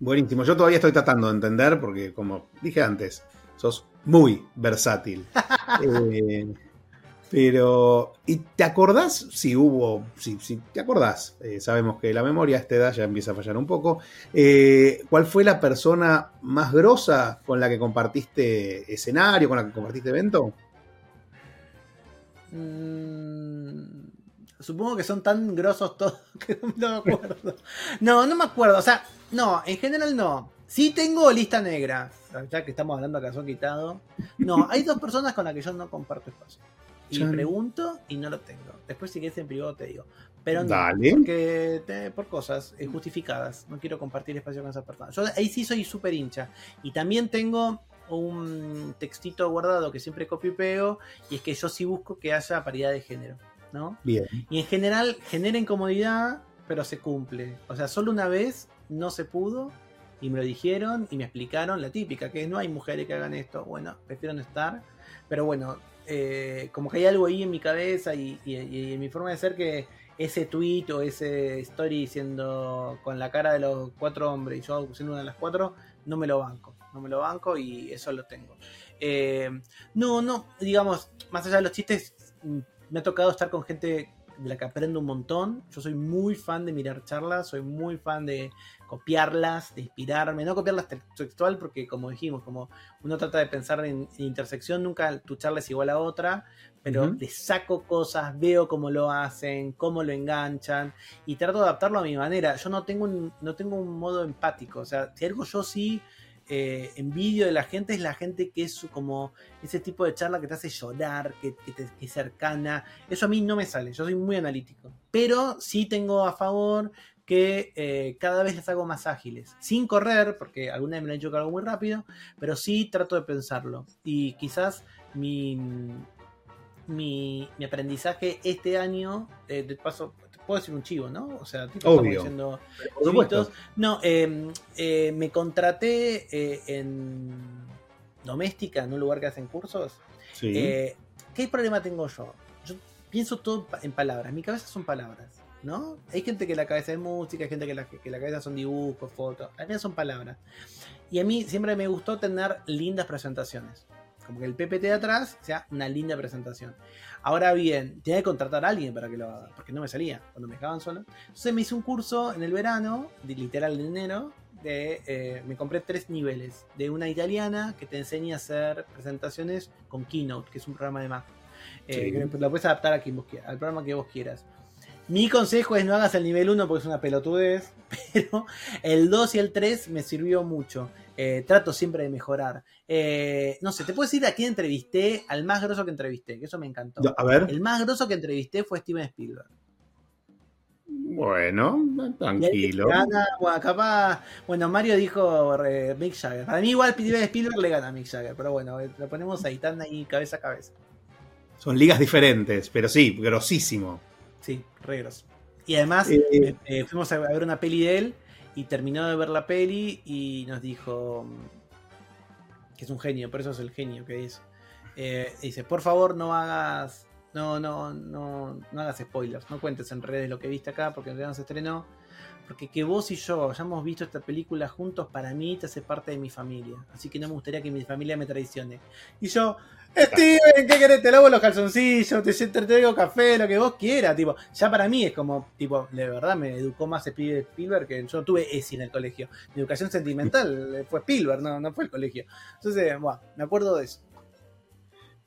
Buenísimo, yo todavía estoy tratando de entender, porque como dije antes, sos muy versátil. eh, pero, ¿y te acordás si hubo, si, te acordás, eh, sabemos que la memoria a esta edad ya empieza a fallar un poco, eh, ¿cuál fue la persona más grosa con la que compartiste escenario, con la que compartiste evento? Mm, supongo que son tan grosos todos que no me acuerdo. No, no me acuerdo, o sea, no, en general no. Sí tengo lista negra, ya que estamos hablando acá, son quitado. No, hay dos personas con las que yo no comparto espacio. Y pregunto y no lo tengo. Después si quieres en privado te digo. Pero no, porque por cosas eh, justificadas. No quiero compartir espacio con esas personas. Yo ahí sí soy súper hincha. Y también tengo un textito guardado que siempre copio y pego. Y es que yo sí busco que haya paridad de género. ¿no? Bien. Y en general genera incomodidad, pero se cumple. O sea, solo una vez no se pudo. Y me lo dijeron y me explicaron la típica, que no hay mujeres que hagan esto. Bueno, prefiero no estar. Pero bueno, eh, como que hay algo ahí en mi cabeza y, en mi forma de ser que ese tweet o ese story siendo con la cara de los cuatro hombres y yo siendo una de las cuatro, no me lo banco. No me lo banco y eso lo tengo. Eh, no, no, digamos, más allá de los chistes, mm, me ha tocado estar con gente de la que aprendo un montón. Yo soy muy fan de mirar charlas, soy muy fan de copiarlas, de inspirarme, no copiarlas textual porque como dijimos, como uno trata de pensar en, intersección, nunca tu charla es igual a otra, pero le saco cosas, veo cómo lo hacen, cómo lo enganchan y trato de adaptarlo a mi manera. Yo no tengo un, no tengo un modo empático, o sea, si algo yo sí eh, envidio de la gente es la gente que es como ese tipo de charla que te hace llorar, que, te, es cercana. Eso a mí no me sale, yo soy muy analítico. Pero sí tengo a favor que eh, cada vez las hago más ágiles. Sin correr, porque alguna vez me lo han hecho que muy rápido, pero sí trato de pensarlo. Y quizás mi, mi, mi aprendizaje este año, eh, de paso, puedo decir un chivo, ¿no? O sea, tipo, Obvio. estamos diciendo. No, eh, eh, me contraté eh, en doméstica, en un lugar que hacen cursos. Sí. Eh, ¿Qué problema tengo yo? Yo pienso todo en palabras. Mi cabeza son palabras, ¿no? Hay gente que la cabeza es música, hay gente que la, que la cabeza son dibujos, fotos. La mía son palabras. Y a mí siempre me gustó tener lindas presentaciones. Como que el PPT de atrás sea una linda presentación. Ahora bien, tenía que contratar a alguien para que lo haga, porque no me salía cuando me dejaban solo. Entonces me hice un curso en el verano, de, literal de enero, de, eh, me compré tres niveles. De una italiana que te enseña a hacer presentaciones con Keynote, que es un programa de Mac. Eh, Sí. lo puedes adaptar a quien vos quieras, al programa que vos quieras. Mi consejo es no hagas el nivel 1 porque es una pelotudez, pero el 2 y el 3 me sirvió mucho. Eh, trato siempre de mejorar. Eh, no sé, te puedo decir a quién entrevisté, al más grosso que entrevisté, que eso me encantó. A ver. El más grosso que entrevisté fue Steven Spielberg. Bueno, tranquilo. Gana, bueno, capaz. Bueno, Mario dijo eh, Mick Jagger. Para mí, igual Steven Spielberg le gana a Mick Jagger, pero bueno, lo ponemos ahí, están ahí cabeza a cabeza. Son ligas diferentes, pero sí, grosísimo. Sí, re grosso. Y además, fuimos a ver una peli de él y terminó de ver la peli y nos dijo que es un genio, por eso es el genio que es. Eh, dice, por favor no hagas, no, no, no, no hagas spoilers, no cuentes en redes lo que viste acá porque en realidad no se estrenó. Porque que vos y yo hayamos visto esta película juntos, para mí te hace parte de mi familia. Así que no me gustaría que mi familia me traicione. Y yo, Steven, ¿qué querés? Te lavo los calzoncillos, te, te traigo café, lo que vos quieras. Tipo, ya para mí es como, tipo, de verdad me educó más Spiel- Spielberg que yo tuve ESI en el colegio. Mi educación sentimental fue Spielberg, no, no fue el colegio. Entonces, bueno, me acuerdo de eso.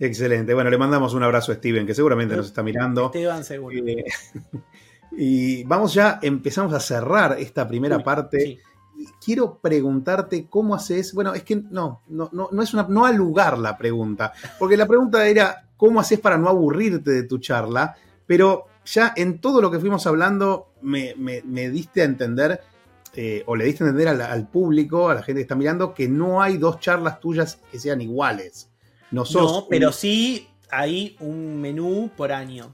Excelente. Bueno, le mandamos un abrazo a Steven, que seguramente nos está mirando. Esteban seguro. Eh, y vamos ya, empezamos a cerrar esta primera Uy, parte. sí. Quiero preguntarte cómo haces. Bueno, es que no, no, no, no es una, no al lugar la pregunta, porque la pregunta era cómo haces para no aburrirte de tu charla, pero ya en todo lo que fuimos hablando me, me- me diste a entender, eh, o le diste a entender al, al público, a la gente que está mirando, que no hay dos charlas tuyas que sean iguales. No, sos No, un- pero sí hay un menú por año.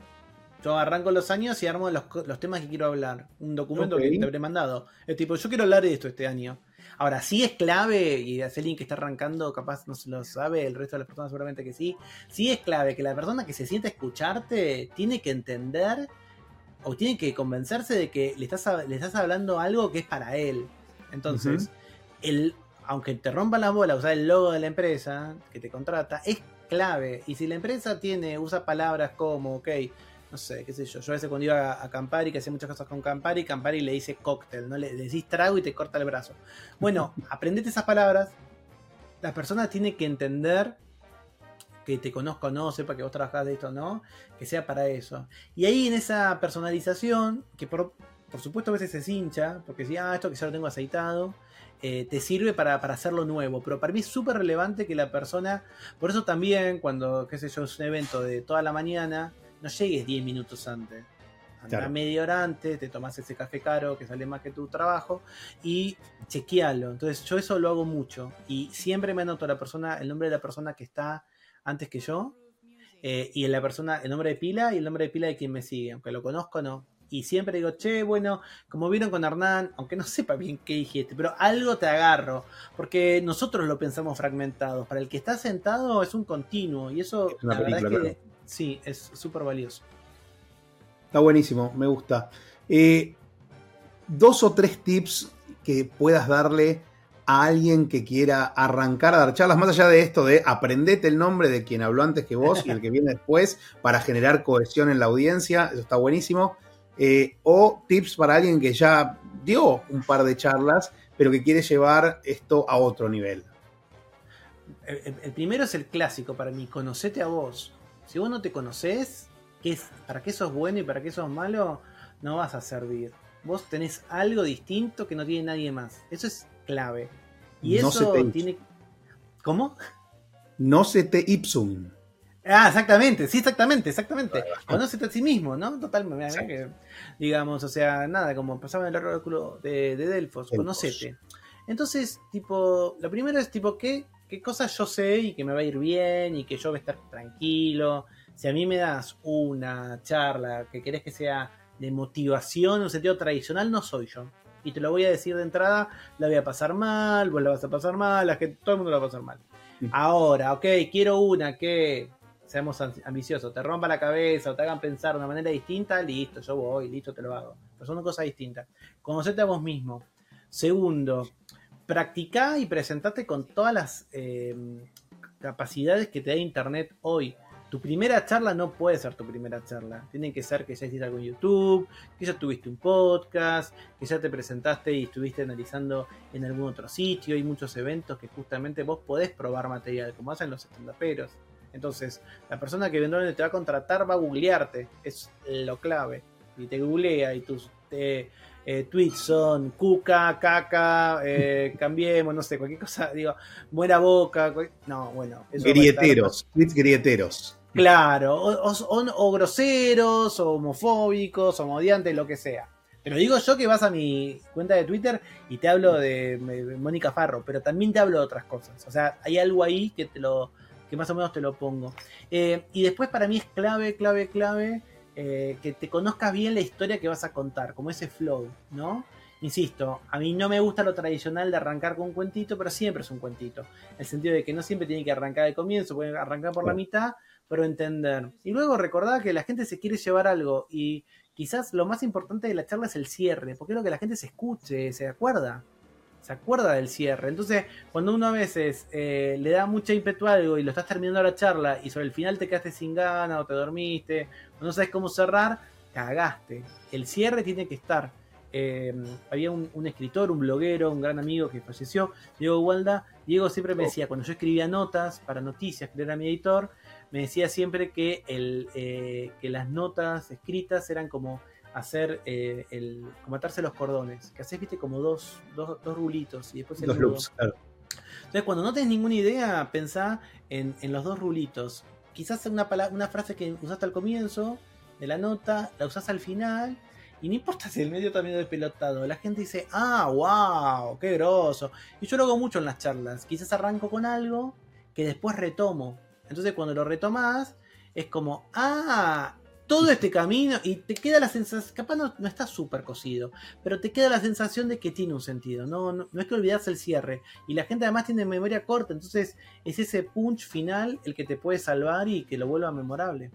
Yo arranco los años y armo los, los temas que quiero hablar. Un documento que te habré mandado. Es tipo, yo quiero hablar de esto este año. Ahora, sí es clave, y es alguien que está arrancando, capaz no se lo sabe, el resto de las personas seguramente que sí. Sí es clave que la persona que se sienta a escucharte tiene que entender o tiene que convencerse de que le estás, le estás hablando algo que es para él. Entonces, el, aunque te rompan la bola usar el logo de la empresa que te contrata, es clave. Y si la empresa tiene, usa palabras como, ok, no sé, qué sé yo, yo a veces cuando iba a, Campari, que hacía muchas cosas con Campari, Campari le dice cóctel, ¿no? Le, le decís trago y te corta el brazo. Bueno, aprendete esas palabras. La persona tiene que entender que te conozco o no, sepa que vos trabajás de esto o no, que sea para eso. Y ahí en esa personalización, que por, por supuesto a veces se hincha, porque si, ah, esto que ya lo tengo aceitado, eh, te sirve para, para hacerlo nuevo. Pero para mí es súper relevante que la persona, por eso también cuando, qué sé yo, es un evento de toda la mañana, no llegues 10 minutos antes. Anda Claro. media hora antes, te tomas ese café caro que sale más que tu trabajo y chequealo. Entonces yo eso lo hago mucho y siempre me anoto la persona, el nombre de la persona que está antes que yo eh, y la persona, el nombre de pila y el nombre de pila de quien me sigue, aunque lo conozco o no. Y siempre digo, che, bueno, como vieron con Hernán, aunque no sepa bien qué dijiste, pero algo te agarro, porque nosotros lo pensamos fragmentados. Para el que está sentado es un continuo, y eso, Es la verdad es que claro. Sí, es súper valioso. Está buenísimo, me gusta. Eh, dos o tres tips que puedas darle a alguien que quiera arrancar a dar charlas, más allá de esto de aprendete el nombre de quien habló antes que vos y el que viene después para generar cohesión en la audiencia, eso está buenísimo. Eh, o tips para alguien que ya dio un par de charlas, pero que quiere llevar esto a otro nivel. El, el- el primero es el clásico para mí, conocete a vos. Si vos no te conoces, ¿qué es, ¿para qué sos bueno y para qué sos malo? No vas a servir. Vos tenés algo distinto que no tiene nadie más. Eso es clave. Y No eso se te- tiene... ¿Cómo? No se te ipsum. Ah, exactamente, sí, exactamente, exactamente. Conócete a sí mismo, ¿no? Totalmente. que, digamos, o sea, nada, como pasaba en el oráculo de, de Delfos, Delfos. conócete. Entonces, tipo, lo primero es tipo, ¿qué, qué cosas yo sé y que me va a ir bien y que yo voy a estar tranquilo, Si a mí me das una charla que querés que sea de motivación en un sentido tradicional, no soy yo. Y te lo voy a decir de entrada, la voy a pasar mal, vos la vas a pasar mal, la gente, todo el mundo la va a pasar mal. Ahora, ok, quiero una que seamos ambiciosos, te rompa la cabeza o te hagan pensar de una manera distinta, listo, yo voy, listo, te lo hago. Pero son cosas distintas. Conocete a vos mismo. Segundo, practicá y presentate con todas las eh, capacidades que te da Internet hoy. Tu primera charla no puede ser tu primera charla. Tiene que ser que ya hiciste algo en YouTube, que ya tuviste un podcast, que ya te presentaste y estuviste analizando en algún otro sitio. Hay muchos eventos que justamente vos podés probar material, como hacen los estandaperos. Entonces, la persona que eventualmente te va a contratar va a googlearte, es lo clave. Y te googlea y tus eh, tweets son cuca, caca, eh, cambiemos, no sé, cualquier cosa, digo, buena boca, no, bueno. grieteros, tweets grieteros. Claro, o, groseros, o homofóbicos, o odiantes, lo que sea. Pero digo yo que vas a mi cuenta de Twitter y te hablo de Mónica Farro, pero también te hablo de otras cosas. O sea, hay algo ahí que te lo, que más o menos te lo pongo. Eh, y después para mí es clave, clave, clave eh, que te conozcas bien la historia que vas a contar, como ese flow, ¿no? Insisto, a mí no me gusta lo tradicional de arrancar con un cuentito, pero siempre es un cuentito. En el sentido de que no siempre tiene que arrancar de comienzo, puede arrancar por la mitad, pero entender. Y luego recordar que la gente se quiere llevar algo y quizás lo más importante de la charla es el cierre, porque es lo que la gente se escuche, se acuerda se acuerda del cierre. Entonces, cuando uno a veces eh, le da mucha ímpetu a algo y lo estás terminando la charla y sobre el final te quedaste sin gana o te dormiste o no sabes cómo cerrar, cagaste. El cierre tiene que estar. Em, había un, escritor, un bloguero, un gran amigo que falleció, Diego Walda. Diego siempre me oh. decía, cuando yo escribía notas para noticias, que era mi editor, me decía siempre que, el, eh, que las notas escritas eran como hacer eh, el. como atarse los cordones. Que haces, viste, como dos, dos, dos rulitos y después el Dos loops, claro. Entonces, cuando no tenés ninguna idea, pensá en, los dos rulitos. Quizás una, una frase que usaste al comienzo de la nota, la usás al final. Y no importa si el medio también es despelotado. La gente dice, ah, wow, qué groso. Y yo lo hago mucho en las charlas. Quizás arranco con algo que después retomo. Entonces cuando lo retomas, es como, ah, todo este camino y te queda la sensación, capaz no, está súper cocido, pero te queda la sensación de que tiene un sentido, ¿no? No, es que olvidarse el cierre. Y la gente además tiene memoria corta, entonces es ese punch final el que te puede salvar y que lo vuelva memorable.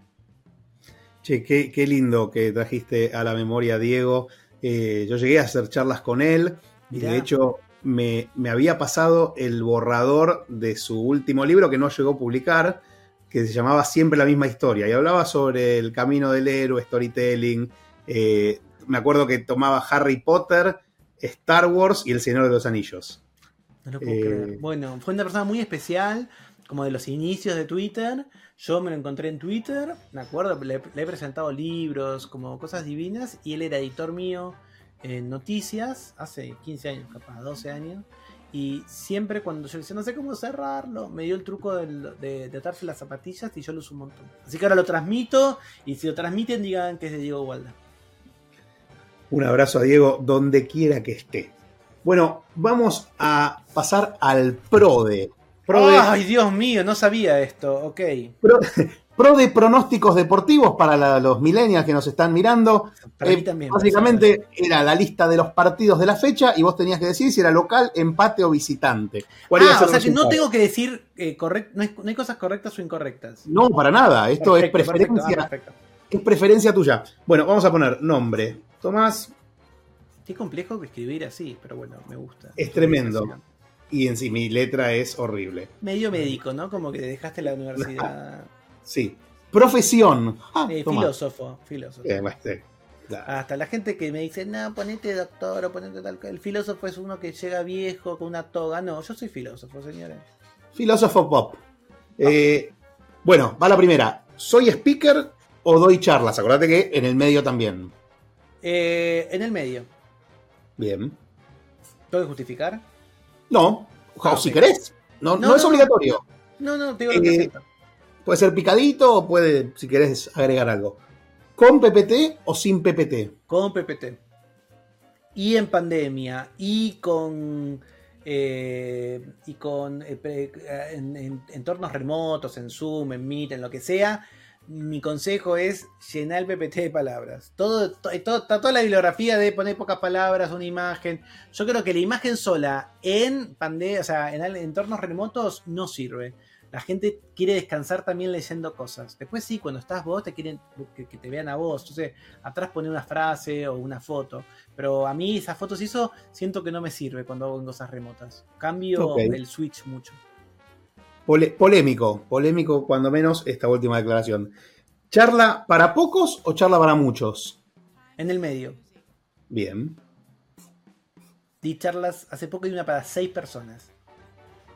Che, qué, lindo que trajiste a la memoria Diego. Eh, yo llegué a hacer charlas con él y de hecho me, me había pasado el borrador de su último libro que no llegó a publicar que se llamaba Siempre la misma historia y hablaba sobre el camino del héroe, storytelling. Eh, me acuerdo que tomaba Harry Potter, Star Wars y El Señor de los Anillos. No lo puedo creer. Eh, bueno, fue una persona muy especial, como de los inicios de Twitter. Yo me lo encontré en Twitter, me acuerdo, le, he presentado libros, como cosas divinas, y él era editor mío en noticias, hace 15 años, capaz, 12 años. Y siempre cuando yo decía, no sé cómo cerrarlo, me dio el truco de, de, atarse las zapatillas y yo lo uso un montón. Así que ahora lo transmito y si lo transmiten digan que es de Diego Walda. Un abrazo a Diego donde quiera que esté. Bueno, vamos a pasar al PRODE. PRODE. Ay, Dios mío, no sabía esto. Ok. Pro de pronósticos deportivos para los millennials que nos están mirando. Eh, básicamente era la lista de los partidos de la fecha y vos tenías que decir si era local, empate o visitante. Ah, o sea que no tengo que decir eh, correcto, no, hay cosas correctas o incorrectas. No, para nada. Esto es preferencia. Ah, es preferencia tuya. Bueno, vamos a poner nombre. Tomás. Qué complejo escribir así, pero bueno, me gusta. Es tremendo. Y en sí, mi letra es horrible. Medio médico, ¿no? Como que dejaste la universidad. Sí. Profesión. Ah, filósofo, filósofo. Hasta la gente que me dice, no, ponete doctor o ponete tal. El filósofo es uno que llega viejo con una toga. No, yo soy filósofo, señores. Filósofo pop. Eh, bueno, va la primera. ¿Soy speaker o doy charlas? Acordate que en el medio también. Eh, en el medio. Bien. ¿Tengo que justificar? No, o si querés. No, no, es obligatorio. No, no, tengo que eh, Puede ser picadito o puede, si querés, agregar algo. ¿Con PPT o sin PPT? Con PPT. Y en pandemia, y con. Eh, y con eh, en, entornos remotos, en Zoom, en Meet, en lo que sea, mi consejo es llenar el PPT de palabras. Todo, to- todo- está toda la bibliografía de poner pocas palabras, una imagen. Yo creo que la imagen sola en pandemia, o sea, en entornos remotos no sirve. La gente quiere descansar también leyendo cosas. Después sí, cuando estás vos, te quieren que, que te vean a vos. Entonces, atrás pone una frase o una foto. Pero a mí esas fotos y eso siento que no me sirve cuando hago en cosas remotas. Cambio el switch mucho. Pole- polémico, polémico cuando menos esta última declaración. ¿Charla para pocos o charla para muchos? En el medio. Bien. Di charlas, hace poco di una para seis personas.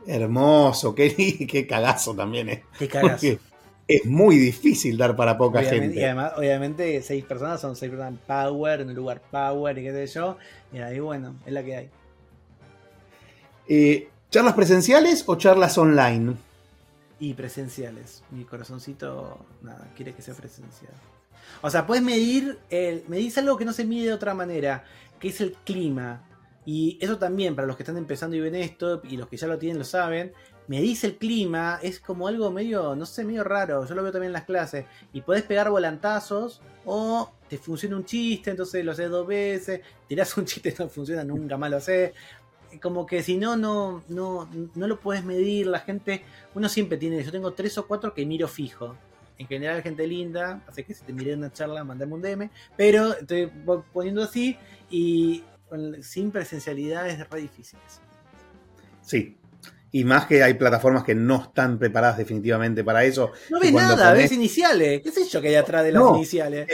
Hermoso, qué, qué cagazo también es. Qué cagazo. Es muy difícil dar para poca Obviamente- gente. Y además, obviamente, seis personas son seis personas power, en un lugar power y qué sé yo. Y ahí, bueno, es la que hay. Eh, ¿Charlas presenciales o charlas online? Y presenciales. Mi corazoncito, nada, quiere que sea presencial. O sea, puedes medir, el, medís algo que no se mide de otra manera, que es el clima. Y eso también, para los que están empezando y ven esto, y los que ya lo tienen lo saben, medís el clima, es como algo medio, no sé, medio raro. Yo lo veo también en las clases. Y podés pegar volantazos, o te funciona un chiste, entonces lo haces dos veces, tirás un chiste, no funciona, nunca más lo haces. Como que si no, no, no, no lo puedes medir, la gente uno siempre tiene, yo tengo tres o cuatro que miro fijo. En general, gente linda, así que si te miré en una charla, mandame un DM. Pero estoy po- poniendo así y sin presencialidad es re difícil. Sí. Y más que hay plataformas que no están preparadas definitivamente para eso. No ves nada, ponés- ves iniciales. ¿Qué sé yo que hay atrás de las No. iniciales?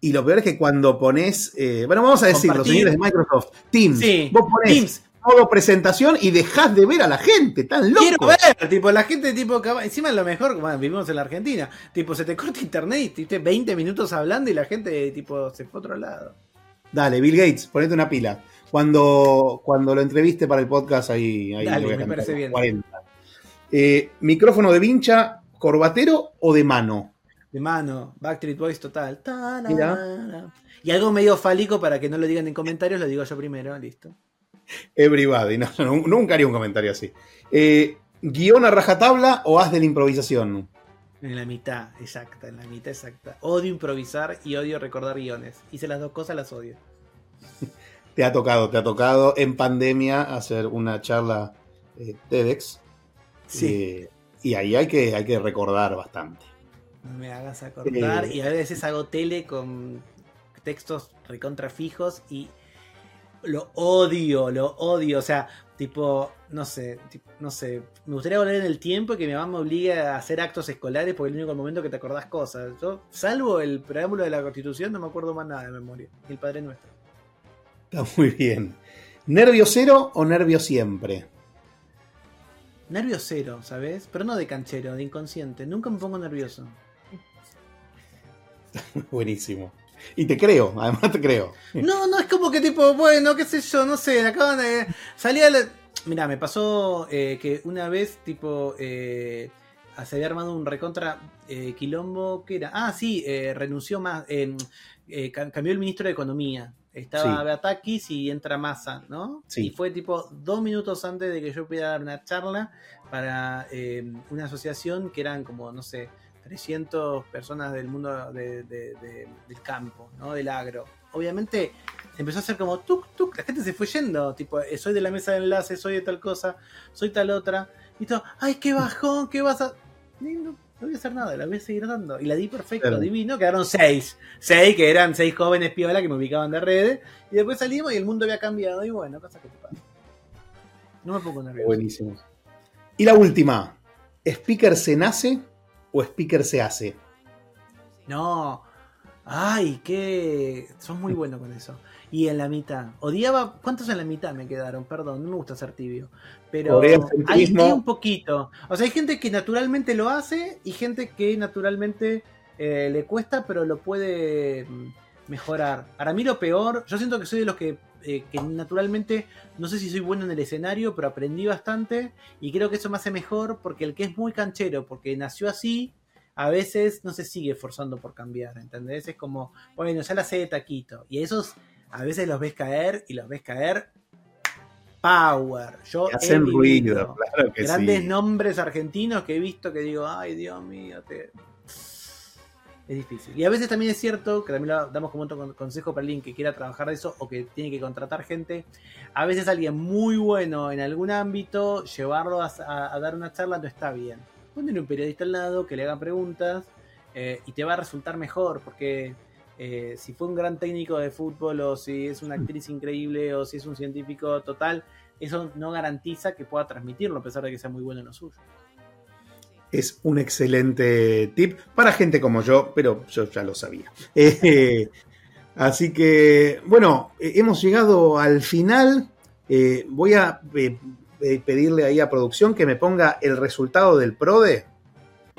Y lo peor es que cuando pones, eh, bueno, vamos a decirlo, Compartir. señores de Microsoft, Teams, Sí, vos ponés Teams. modo presentación y dejás de ver a la gente, tan loco. Quiero ver, tipo, la gente, tipo, encima lo mejor, bueno, vivimos en la Argentina, tipo, se te corta internet y estuviste 20 minutos hablando y la gente, tipo, se fue a otro lado. Dale, Bill Gates, ponete una pila. Cuando, cuando lo entreviste para el podcast, ahí, ahí Dale, me cantar parece bien. 40. Eh, ¿Micrófono de vincha, corbatero o de mano? De mano, Backstreet Boys total. Y algo medio fálico para que no lo digan en comentarios, lo digo yo primero, listo. Everybody, no, nunca haría un comentario así. Eh, ¿Guión a rajatabla o haz de la improvisación? En la mitad, exacta, en la mitad exacta. Odio improvisar y odio recordar guiones. Hice las dos cosas, las odio. Te ha tocado, te ha tocado en pandemia hacer una charla eh, TEDx. eh, y ahí hay que, hay que recordar bastante. Me hagas acordar. Eh. Y a veces hago tele con textos recontra fijos y lo odio, lo odio. O sea, tipo, no sé, tipo, no sé. Me gustaría volver en el tiempo y que mi mamá me obligue a hacer actos escolares porque es el único momento que te acordás cosas. Yo, salvo el preámbulo de la constitución, no me acuerdo más nada de memoria. Y el padre nuestro. Está muy bien. ¿Nervio cero o nervio siempre? Nervio cero, ¿sabes? Pero no de canchero, de inconsciente. Nunca me pongo nervioso. Buenísimo. Y te creo, además te creo. No, no es como que tipo, bueno, qué sé yo, no sé, acaban de. Salía la. Mirá, me pasó eh, que una vez, tipo, eh, se había armado un recontra eh, quilombo, ¿qué era? Ah, sí, eh, renunció más, eh, eh, cam- cambió el ministro de Economía. Estaba Sí. Beatakis y entra Massa, ¿no? Sí. Y fue tipo dos minutos antes de que yo pudiera dar una charla para eh, una asociación que eran como, no sé, 300 personas del mundo de- de- de- del campo, ¿no? Del agro. Obviamente empezó a ser como tuk tuk, la gente se fue yendo, tipo, eh, soy de la mesa de enlace, soy de tal cosa, soy tal otra, y todo, ay, qué bajón, qué vas a... No, no voy a hacer nada, la voy a seguir dando. Y la di perfecto, Claro. divino, quedaron seis. Seis, que eran seis jóvenes piola que me ubicaban de redes, y después salimos y el mundo había cambiado, y bueno, cosas que te pasan. No me pongo nervioso. Buenísimo. Y la última. ¿Speaker se nace o speaker se hace? No. Ay, qué. Sos muy bueno con eso. Y en la mitad. Odiaba. ¿Cuántos en la mitad me quedaron? Perdón, no me gusta ser tibio. Pero hay un poquito. O sea, hay gente que naturalmente lo hace y gente que naturalmente eh, le cuesta, pero lo puede mm, mejorar. Para mí lo peor, yo siento que soy de los que, eh, que naturalmente, no sé si soy bueno en el escenario, pero aprendí bastante y creo que eso me hace mejor porque el que es muy canchero, porque nació así, a veces no se sigue esforzando por cambiar, ¿entendés? Es como, bueno, ya la sé de taquito. Y esos a veces los ves caer y los ves caer power. Yo Que he hacen vivido ruido, claro que grandes sí. nombres argentinos que he visto que digo, ay Dios mío, te... es difícil. Y a veces también es cierto, que también lo damos como un consejo para alguien que quiera trabajar de eso o que tiene que contratar gente. A veces alguien muy bueno en algún ámbito, llevarlo a, dar una charla no está bien. Ponle un periodista al lado que le haga preguntas eh, y te va a resultar mejor, porque eh, si fue un gran técnico de fútbol o si es una actriz increíble o si es un científico total, eso no garantiza que pueda transmitirlo a pesar de que sea muy bueno en lo suyo es un excelente tip para gente como yo, pero yo ya lo sabía. Eh, así que, bueno, eh, hemos llegado al final. Eh, voy a pedirle ahí a producción que me ponga el resultado del PRODE.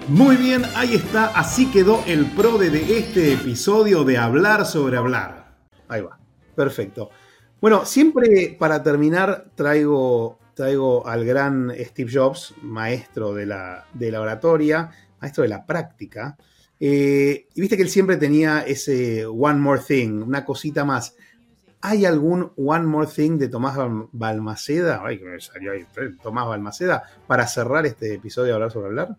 Muy bien, ahí está. Así quedó el PRODE de este episodio de Hablar sobre Hablar. Ahí va. Perfecto. Bueno, siempre para terminar traigo traigo al gran Steve Jobs, maestro de la, oratoria, maestro de la práctica. Eh, y viste que él siempre tenía ese One More Thing, una cosita más. ¿Hay algún One More Thing de Tomás Balmaceda? Ay, que me salió ahí, Tomás Balmaceda, para cerrar este episodio de Hablar sobre Hablar.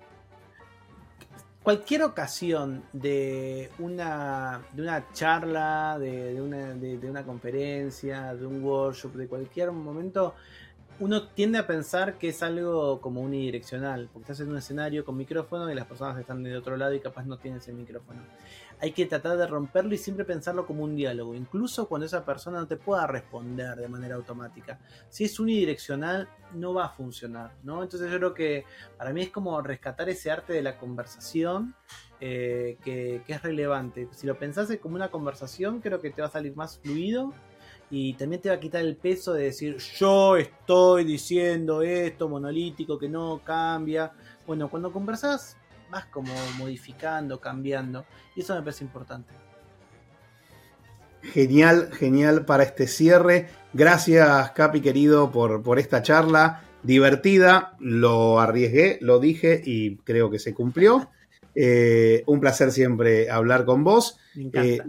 Cualquier ocasión de una, de una charla, de, una, de una conferencia, de un workshop, de cualquier momento, uno tiende a pensar que es algo como unidireccional, porque estás en un escenario con micrófono y las personas están de otro lado y capaz no tienes el micrófono. Hay que tratar de romperlo y siempre pensarlo como un diálogo, incluso cuando esa persona no te pueda responder de manera automática. Si es unidireccional, no va a funcionar, ¿no? Entonces yo creo que para mí es como rescatar ese arte de la conversación eh, que, que es relevante. Si lo pensás como una conversación, creo que te va a salir más fluido y también te va a quitar el peso de decir yo estoy diciendo esto monolítico que no cambia. Bueno, cuando conversas vas como modificando, cambiando y eso me parece importante. Genial, genial para este cierre. Gracias Capi querido por, por esta charla divertida. Lo arriesgué, lo dije y creo que se cumplió. Eh, un placer siempre hablar con vos. Me encanta. Eh,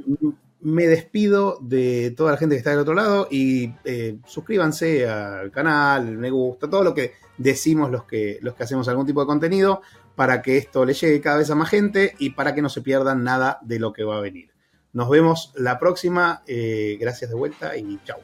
me despido de toda la gente que está del otro lado y eh, suscríbanse al canal, me gusta, todo lo que decimos los que, los que hacemos algún tipo de contenido para que esto le llegue cada vez a más gente y para que no se pierdan nada de lo que va a venir. Nos vemos la próxima, eh, gracias de vuelta y chao.